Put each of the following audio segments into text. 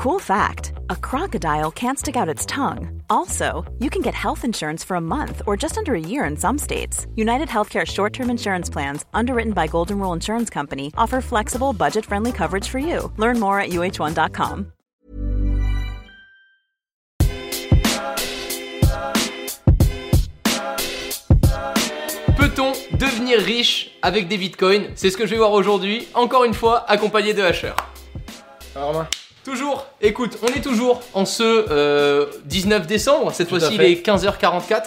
Cool fact a crocodile can't stick out its tongue. Also, you can get health insurance for a month or just under a year in some states. United Healthcare short term insurance plans, underwritten by Golden Rule Insurance Company, offer flexible, budget friendly coverage for you. Learn more at uh1.com. Peut-on devenir riche avec des bitcoins? C'est ce que je vais voir aujourd'hui, encore une fois, accompagné de. Alors, Toujours, écoute, on est toujours en ce euh, 19 décembre, cette fois-ci il est 15h44.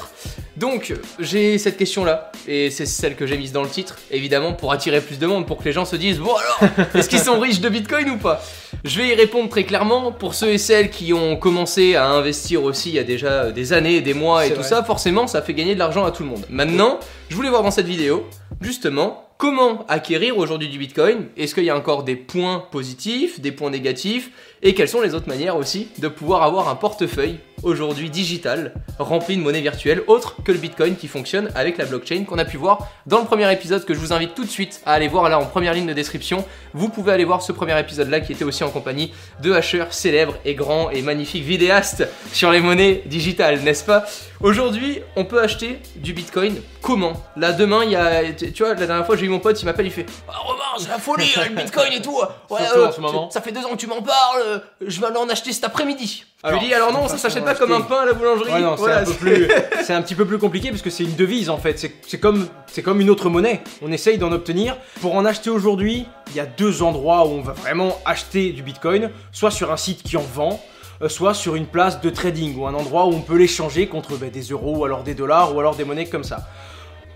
Donc j'ai cette question-là, et c'est celle que j'ai mise dans le titre, évidemment pour attirer plus de monde, pour que les gens se disent Bon alors, est-ce qu'ils sont riches de Bitcoin ou pas? Je vais y répondre très clairement, pour ceux et celles qui ont commencé à investir aussi il y a déjà des années, des mois et tout vrai. ça, forcément ça fait gagner de l'argent à tout le monde. Maintenant, je voulais voir dans cette vidéo, justement, comment acquérir aujourd'hui du Bitcoin Est-ce qu'il y a encore des points positifs, des points négatifs? Et quelles sont les autres manières aussi de pouvoir avoir un portefeuille aujourd'hui digital rempli de monnaie virtuelle autre que le Bitcoin qui fonctionne avec la blockchain qu'on a pu voir dans le premier épisode que je vous invite tout de suite à aller voir là en première ligne de description. Vous pouvez aller voir ce premier épisode là qui était aussi en compagnie de Hasher, célèbre et grand et magnifique vidéaste sur les monnaies digitales, n'est-ce pas? Aujourd'hui, on peut acheter du Bitcoin. Comment? Là, demain, il y a. Tu vois, la dernière fois, j'ai eu mon pote, il m'appelle, il fait Ah, Romain, c'est la folie, le Bitcoin et tout. Ouais, Surtout euh, en ce moment. Ça fait deux ans que tu m'en parles, euh, je vais aller en acheter cet après-midi. Alors, lui dis Alors non, ça s'achète pas comme un pain à la boulangerie. Ouais, non, Voilà, c'est un, peu plus- c'est un petit peu plus compliqué parce que c'est une devise en fait. C'est- C'est comme, c'est comme une autre monnaie. On essaye d'en obtenir. Pour en acheter aujourd'hui, il y a deux endroits où on va vraiment acheter du bitcoin. Soit sur un site qui en vend, euh, soit sur une place de trading ou un endroit où on peut l'échanger contre ben, des euros ou alors des dollars ou alors des monnaies comme ça.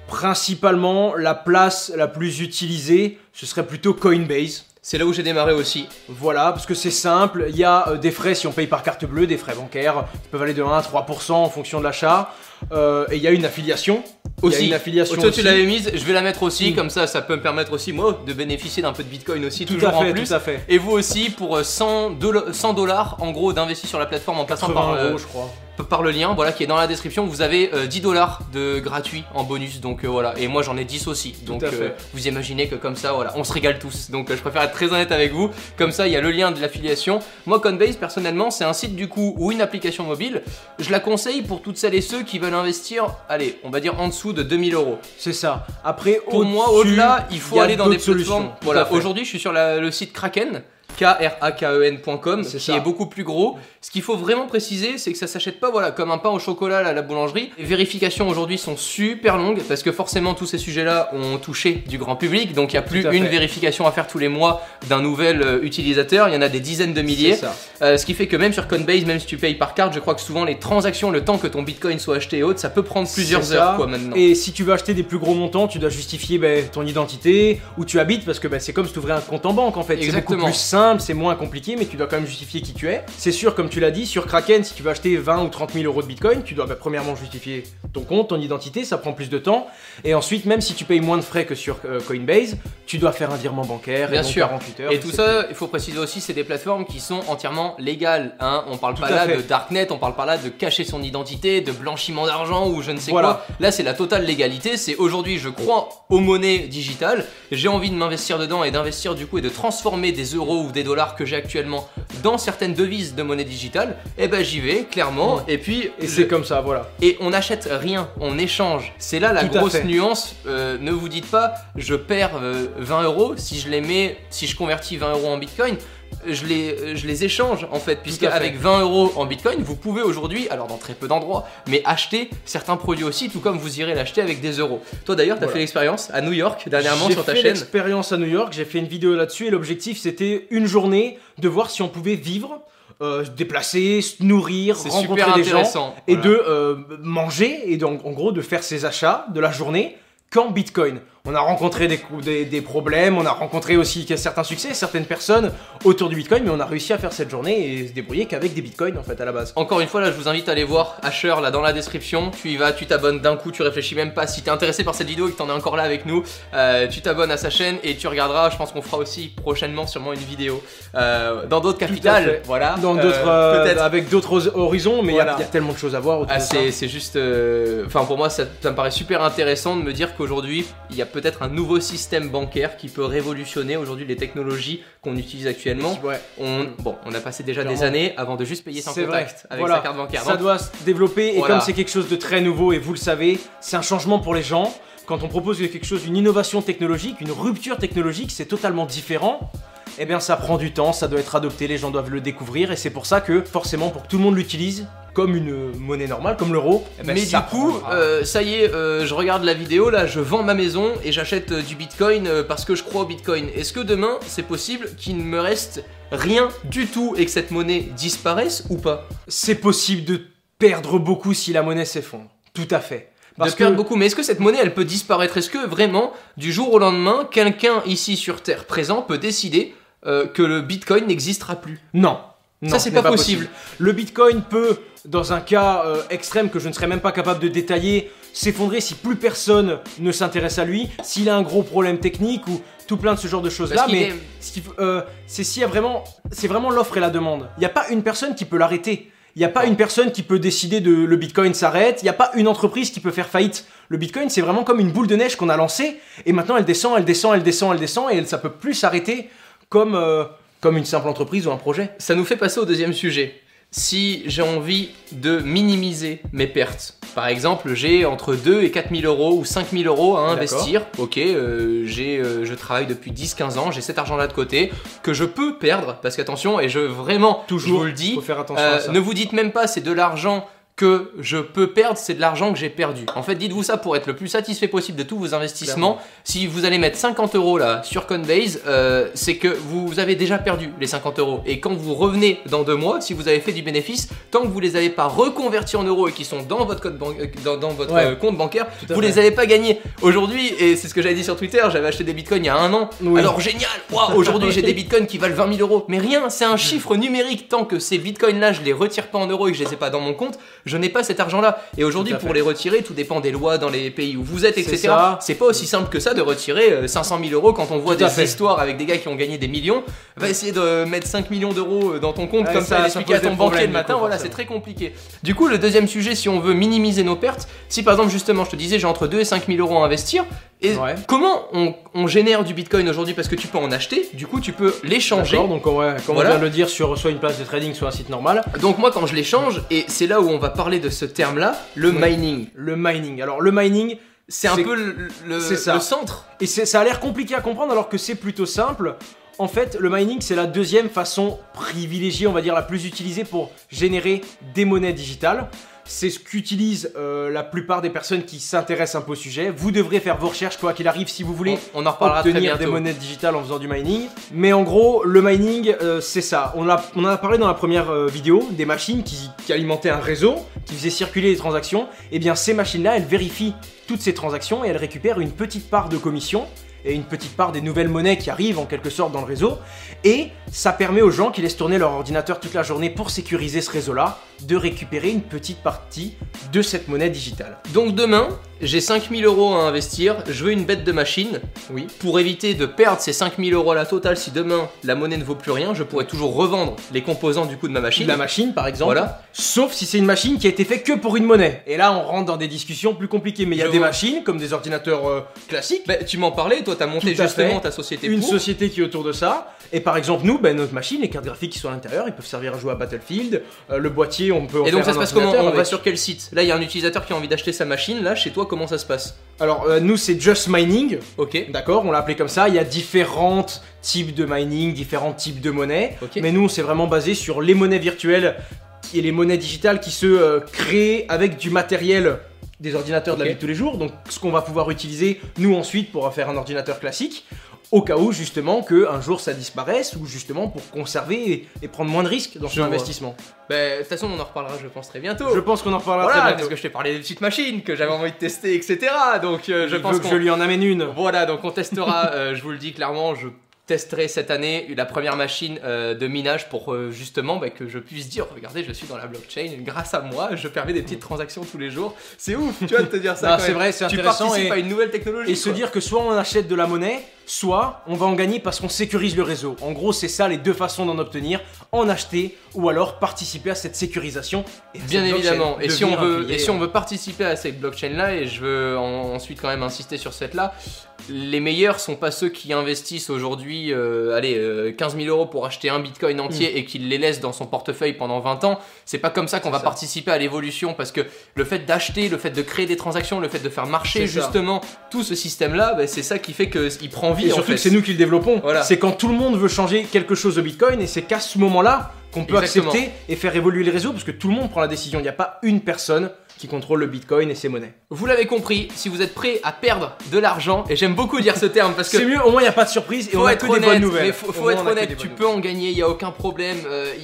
Principalement, la place la plus utilisée, ce serait plutôt Coinbase. C'est là où j'ai démarré aussi. Voilà, parce que c'est simple, il y a euh, des frais si on paye par carte bleue, des frais bancaires qui peuvent aller de 1 à 3% en fonction de l'achat, Euh, et il y a une affiliation. Il y a Aussi. une affiliation Toi, aussi. tu l'avais mise, je vais la mettre aussi, Mm. comme ça, ça peut me permettre aussi, moi, de bénéficier d'un peu de Bitcoin aussi, Tout toujours à fait, en plus. tout à fait. Et vous aussi, pour euh, 100 dolla- 100 dollars, en gros, d'investir sur la plateforme en passant 80 par, euh, euros, je crois. Par le lien, voilà, qui est dans la description, vous avez euh, 10 dollars de gratuit en bonus. Donc euh, voilà, et moi j'en ai 10 aussi. Donc euh, vous imaginez que comme ça, voilà, on se régale tous. Donc euh, je préfère être très honnête avec vous. Comme ça, il y a le lien de l'affiliation. Moi, Coinbase, personnellement, c'est un site du coup ou une application mobile. Je la conseille pour toutes celles et ceux qui veulent investir, allez, on va dire en dessous de 2000 euros. C'est ça. Après, Pour moi, au-delà, il faut aller dans des plateformes. Voilà, aujourd'hui, je suis sur la- le site Kraken. K-R-A-K-E-N.com, qui ça. est beaucoup plus gros. Ce qu'il faut vraiment préciser, c'est que ça s'achète pas voilà, comme un pain au chocolat à la boulangerie. Les vérifications aujourd'hui sont super longues parce que forcément tous ces sujets-là ont touché du grand public. Donc il n'y a plus une fait. vérification à faire tous les mois d'un nouvel euh, utilisateur. Il y en a des dizaines de milliers. Euh, ce qui fait que même sur Coinbase, même si tu payes par carte, je crois que souvent les transactions, le temps que ton bitcoin soit acheté et autres, ça peut prendre plusieurs heures ça. quoi maintenant. Et si tu veux acheter des plus gros montants, tu dois justifier ben, ton identité, où tu habites, parce que ben, c'est comme si tu ouvrais un compte en banque en fait. C'est beaucoup plus simple, c'est moins compliqué, mais tu dois quand même justifier qui tu es. C'est sûr, comme tu l'as dit, sur Kraken, si tu veux acheter 20 ou 30 000 euros de bitcoin, tu dois ben, premièrement justifier ton compte, ton identité, ça prend plus de temps. Et ensuite, même si tu payes moins de frais que sur euh, Coinbase, tu dois faire un virement bancaire, Bien et sûr. 48 heures. Et tout ça, il faut préciser aussi, c'est des plateformes qui sont entièrement légales. Hein. On parle Tout pas là fait. de darknet, on parle pas là de cacher son identité, de blanchiment d'argent ou je ne sais Voilà. quoi. Là, c'est la totale légalité. C'est aujourd'hui, je crois aux monnaies digitales. J'ai envie de m'investir dedans et d'investir du coup et de transformer des euros ou des dollars que j'ai actuellement dans certaines devises de monnaie digitale. Et ben j'y vais clairement. Et puis Et je- c'est comme ça, voilà. et on n'achète rien, on échange. C'est là la Tout grosse nuance. Euh, ne vous dites pas, je perds euh, 20 euros si je les mets, si je convertis 20 euros en bitcoin. Je les, je les échange en fait, puisque fait. avec 20 euros en bitcoin, vous pouvez aujourd'hui, alors dans très peu d'endroits, mais acheter certains produits aussi, tout comme vous irez l'acheter avec des euros. Toi d'ailleurs, tu as Voilà. fait l'expérience à New York dernièrement J'ai sur ta fait chaîne. l'expérience à New York, j'ai fait une vidéo là-dessus et l'objectif c'était une journée de voir si on pouvait vivre, euh, se déplacer, se nourrir, rencontrer super des gens et Voilà. de euh, manger et donc en gros de faire ses achats de la journée qu'en Bitcoin. On a rencontré des, des, des problèmes, on a rencontré aussi certains succès, certaines personnes autour du Bitcoin, mais on a réussi à faire cette journée et se débrouiller qu'avec des Bitcoins en fait à la base. Encore une fois, là, je vous invite à aller voir Asher là dans la description. Tu y vas, tu t'abonnes d'un coup, tu réfléchis même pas. Si t'es intéressé par cette vidéo et que t'en es encore là avec nous, euh, tu t'abonnes à sa chaîne et tu regarderas. Je pense qu'on fera aussi prochainement sûrement une vidéo euh, dans d'autres capitales. Voilà. Dans Euh, d'autres, euh, peut-être. avec d'autres horizons, mais il y a- Voilà. il y, a tellement de choses à voir Ah, c'est juste. Enfin, pour moi, ça, ça me paraît super intéressant de me dire qu'aujourd'hui, il y a peut-être un nouveau système bancaire qui peut révolutionner aujourd'hui les technologies qu'on utilise actuellement. Ouais. On, bon, on a passé déjà des années avant de juste payer sans C'est vrai. contact avec Voilà. sa carte bancaire. Ça doit se développer et comme c'est quelque chose de très nouveau et vous le savez, c'est un changement pour les gens. Quand on propose quelque chose, une innovation technologique, une rupture technologique, c'est totalement différent. Eh bien, ça prend du temps, ça doit être adopté, les gens doivent le découvrir et c'est pour ça que forcément, pour que tout le monde l'utilise comme une monnaie normale, comme l'euro, eh ben, mais du coup, euh, ça y est, euh, je regarde la vidéo là, je vends ma maison et j'achète euh, du bitcoin parce que je crois au bitcoin. Est-ce que demain c'est possible qu'il ne me reste rien du tout et que cette monnaie disparaisse ou pas? C'est possible de perdre beaucoup si la monnaie s'effondre. Tout à fait. Parce de perdre que beaucoup. Mais est-ce que cette monnaie, elle peut disparaître? Est-ce que vraiment, du jour au lendemain, quelqu'un ici sur Terre présent peut décider euh, que le Bitcoin n'existera plus? Non. Non, Ça, c'est ce pas possible. Le Bitcoin peut, dans un cas euh, extrême que je ne serais même pas capable de détailler, s'effondrer si plus personne ne s'intéresse à lui, s'il a un gros problème technique ou tout plein de ce genre de choses-là. Mais est- euh, c'est s'il y a vraiment, c'est vraiment l'offre et la demande. Il n'y a pas une personne qui peut l'arrêter. Il n'y a pas une personne qui peut décider de le Bitcoin s'arrête. Il n'y a pas une entreprise qui peut faire faillite. Le Bitcoin, c'est vraiment comme une boule de neige qu'on a lancée et maintenant elle descend, elle descend, elle descend, elle descend et elle, ça peut plus s'arrêter comme euh, comme une simple entreprise ou un projet. Ça nous fait passer au deuxième sujet. Si j'ai envie de minimiser mes pertes, par exemple, j'ai entre 2 et 4 000 euros ou 5 000 euros à investir, ok, euh, j'ai, euh, je travaille depuis 10-15 ans, j'ai cet argent-là de côté, que je peux perdre, parce qu'attention, et je vraiment, Toujours, je vous le dis, faut faire attention euh, à ça. ne vous dites même pas c'est de l'argent que je peux perdre, c'est de l'argent que j'ai perdu. En fait, dites-vous ça pour être le plus satisfait possible de tous vos investissements. Si vous allez mettre 50 euros là sur Coinbase, euh, c'est que vous avez déjà perdu les 50 euros. Et quand vous revenez dans deux mois, si vous avez fait du bénéfice, tant que vous les avez pas reconvertis en euros et qui sont dans votre, code ban- euh, dans, dans votre Ouais. euh, compte bancaire, vous les avez pas gagnés. Aujourd'hui, et c'est ce que j'avais dit sur Twitter, j'avais acheté des bitcoins il y a un an. Oui. Alors génial, Waouh, aujourd'hui j'ai des bitcoins qui valent 20 000 euros. Mais rien, c'est un chiffre numérique. Tant que ces bitcoins là, je les retire pas en euros et que je les ai pas dans mon compte, je n'ai pas cet argent là. Et aujourd'hui, pour fait. les retirer, tout dépend des lois dans les pays où vous êtes, etc. C'est pas aussi simple que ça de retirer euh, 500 000 euros quand on voit Tout des histoires avec des gars qui ont gagné des millions. Va essayer de mettre 5 millions d'euros euh, dans ton compte Ouais, comme ça- ça, l'expliquer à ton banquier le matin. coup, Voilà, c'est très compliqué. Du coup, le deuxième sujet, si on veut minimiser nos pertes, si par exemple justement, je te disais, j'ai entre 2 et 5 000 euros à investir. Et Ouais. comment on, on génère du bitcoin aujourd'hui Parce que tu peux en acheter, du coup tu peux l'échanger. Donc ouais, comme Voilà. on vient de le dire sur soit une place de trading, soit un site normal. Donc moi quand je l'échange, et c'est là où on va parler de ce terme-là, le mining. Le mining. Alors le mining, C'est un peu le, le- c'est ça. le centre. et ça a l'air compliqué à comprendre alors que c'est plutôt simple. En fait, le mining, c'est la deuxième façon privilégiée, on va dire la plus utilisée pour générer des monnaies digitales. C'est ce qu'utilisent euh, la plupart des personnes qui s'intéressent un peu au sujet. Vous devrez faire vos recherches quoi qu'il arrive si vous voulez On, on en reparlera très obtenir bientôt. des monnaies digitales en faisant du mining. Mais en gros, le mining, euh, c'est ça. On, a, on en a parlé dans la première euh, vidéo, des machines qui, qui alimentaient un réseau, qui faisaient circuler les transactions. Et bien ces machines-là, elles vérifient toutes ces transactions et elles récupèrent une petite part de commission et une petite part des nouvelles monnaies qui arrivent en quelque sorte dans le réseau. Et ça permet aux gens qui laissent tourner leur ordinateur toute la journée pour sécuriser ce réseau-là de récupérer une petite partie de cette monnaie digitale. Donc demain, j'ai 5000 euros à investir, je veux une bête de machine. Oui. Pour éviter de perdre ces 5000 euros à la totale, si demain la monnaie ne vaut plus rien, je pourrais toujours revendre les composants du coup de ma machine. La machine, par exemple. Voilà. Sauf si c'est une machine qui a été faite que pour une monnaie. Et là, on rentre dans des discussions plus compliquées. Mais il y a Je des vois. machines, comme des ordinateurs euh, classiques, Bah, tu m'en parlais, toi t'as monté justement fait. ta société une pour. société qui est autour de ça. Et par exemple, nous, ben, notre machine, les cartes graphiques qui sont à l'intérieur, ils peuvent servir à jouer à Battlefield. Euh, le boîtier, on peut en Et donc faire ça se passe comment On va sur quel site Là il y a un utilisateur qui a envie d'acheter sa machine, là chez toi comment ça se passe Alors, euh, nous, c'est Just Mining. Ok. D'accord, on l'a appelé comme ça. Il y a différents types de mining, différents types de monnaies. Ok. Mais nous, on s'est vraiment basé sur les monnaies virtuelles et les monnaies digitales qui se euh, créent avec du matériel des ordinateurs de la vie de tous les jours. Donc, ce qu'on va pouvoir utiliser, nous, ensuite, pour faire un ordinateur classique. Au cas où, justement, que un jour ça disparaisse ou justement pour conserver et, et prendre moins de risques dans son investissement. Bah, de toute façon on en reparlera je pense très bientôt. Je pense qu'on en reparlera Voilà, très parce bientôt. que je t'ai parlé des petites machines que j'avais envie de tester, etc. Donc euh, je pense que je lui en amène une. Voilà, donc on testera, euh, je vous le dis clairement, je testerai cette année la première machine euh, de minage pour euh, justement bah, que je puisse dire, regardez, je suis dans la blockchain, grâce à moi, je permets des petites transactions tous les jours. C'est ouf, tu vois, de te dire ça. C'est vrai, c'est Tu intéressant participes et- à une nouvelle technologie. Et se dire que soit on achète de la monnaie, soit on va en gagner parce qu'on sécurise le réseau. En gros, c'est ça les deux façons d'en obtenir en acheter ou alors participer à cette sécurisation. Et Bien évidemment. Et si, on veut, et si on veut participer à cette blockchain là, et je veux en- ensuite quand même insister sur cette là, les meilleurs sont pas ceux qui investissent aujourd'hui, euh, allez, euh, 15 000 euros pour acheter un bitcoin entier et qu'ils les laissent dans son portefeuille pendant 20 ans. C'est pas comme ça qu'on va ça. participer à l'évolution parce que le fait d'acheter, le fait de créer des transactions, le fait de faire marcher ça. justement tout ce système-là, bah, c'est ça qui fait qu'il prend vie Et en surtout fait. que c'est nous qui le développons. Voilà. C'est quand tout le monde veut changer quelque chose au Bitcoin et c'est qu'à ce moment-là qu'on peut Exactement. accepter et faire évoluer le réseau parce que tout le monde prend la décision. Il n'y a pas une personne qui contrôle le Bitcoin et ses monnaies. Vous l'avez compris, si vous êtes prêt à perdre de l'argent, et j'aime beaucoup dire ce terme parce que C'est mieux, au moins il n'y a pas de surprise et faut on a être que des bonnes honnête, nouvelles. mais faut, Au faut être honnête, tu peux en gagner, il y a aucun problème,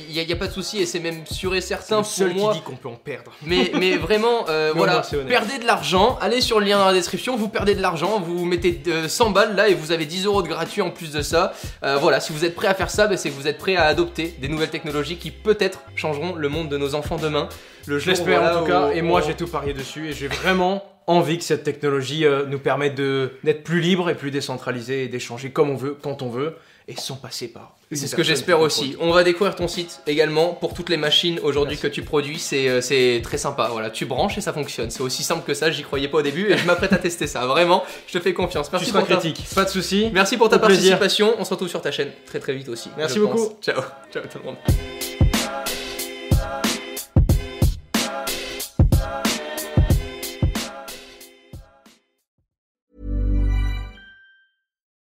il y, a pas de souci et c'est même sûr et certain le pour seul moi. qui dit qu'on peut en perdre. Mais, mais vraiment, euh, Mais voilà, moins, honnête. perdez de l'argent, allez sur le lien dans la description, vous perdez de l'argent, vous mettez euh, 100 balles là et vous avez 10 euros de gratuit en plus de ça. Euh, voilà, si vous êtes prêt à faire ça, bah, c'est que vous êtes prêt à adopter des nouvelles technologies qui peut-être changeront le monde de nos enfants demain. Le Je jour, l'espère voilà, en tout cas et moi j'ai tout parié dessus et j'ai vraiment envie que cette technologie euh, nous permette de- d'être plus libre et plus décentralisé et d'échanger comme on veut, quand on veut et sans passer par. C'est ce que j'espère aussi. On va découvrir ton site également pour toutes les machines aujourd'hui que tu produis. C'est euh, c'est très sympa. Voilà, tu branches et ça fonctionne. C'est aussi simple que ça. J'y croyais pas au début et je m'apprête à tester ça. Vraiment, je te fais confiance. Tu Merci seras pour ta- critique, pas de souci. Merci pour ta Au plaisir. participation. On se retrouve sur ta chaîne très très vite aussi. Merci pense. beaucoup. Ciao. Ciao tout le monde.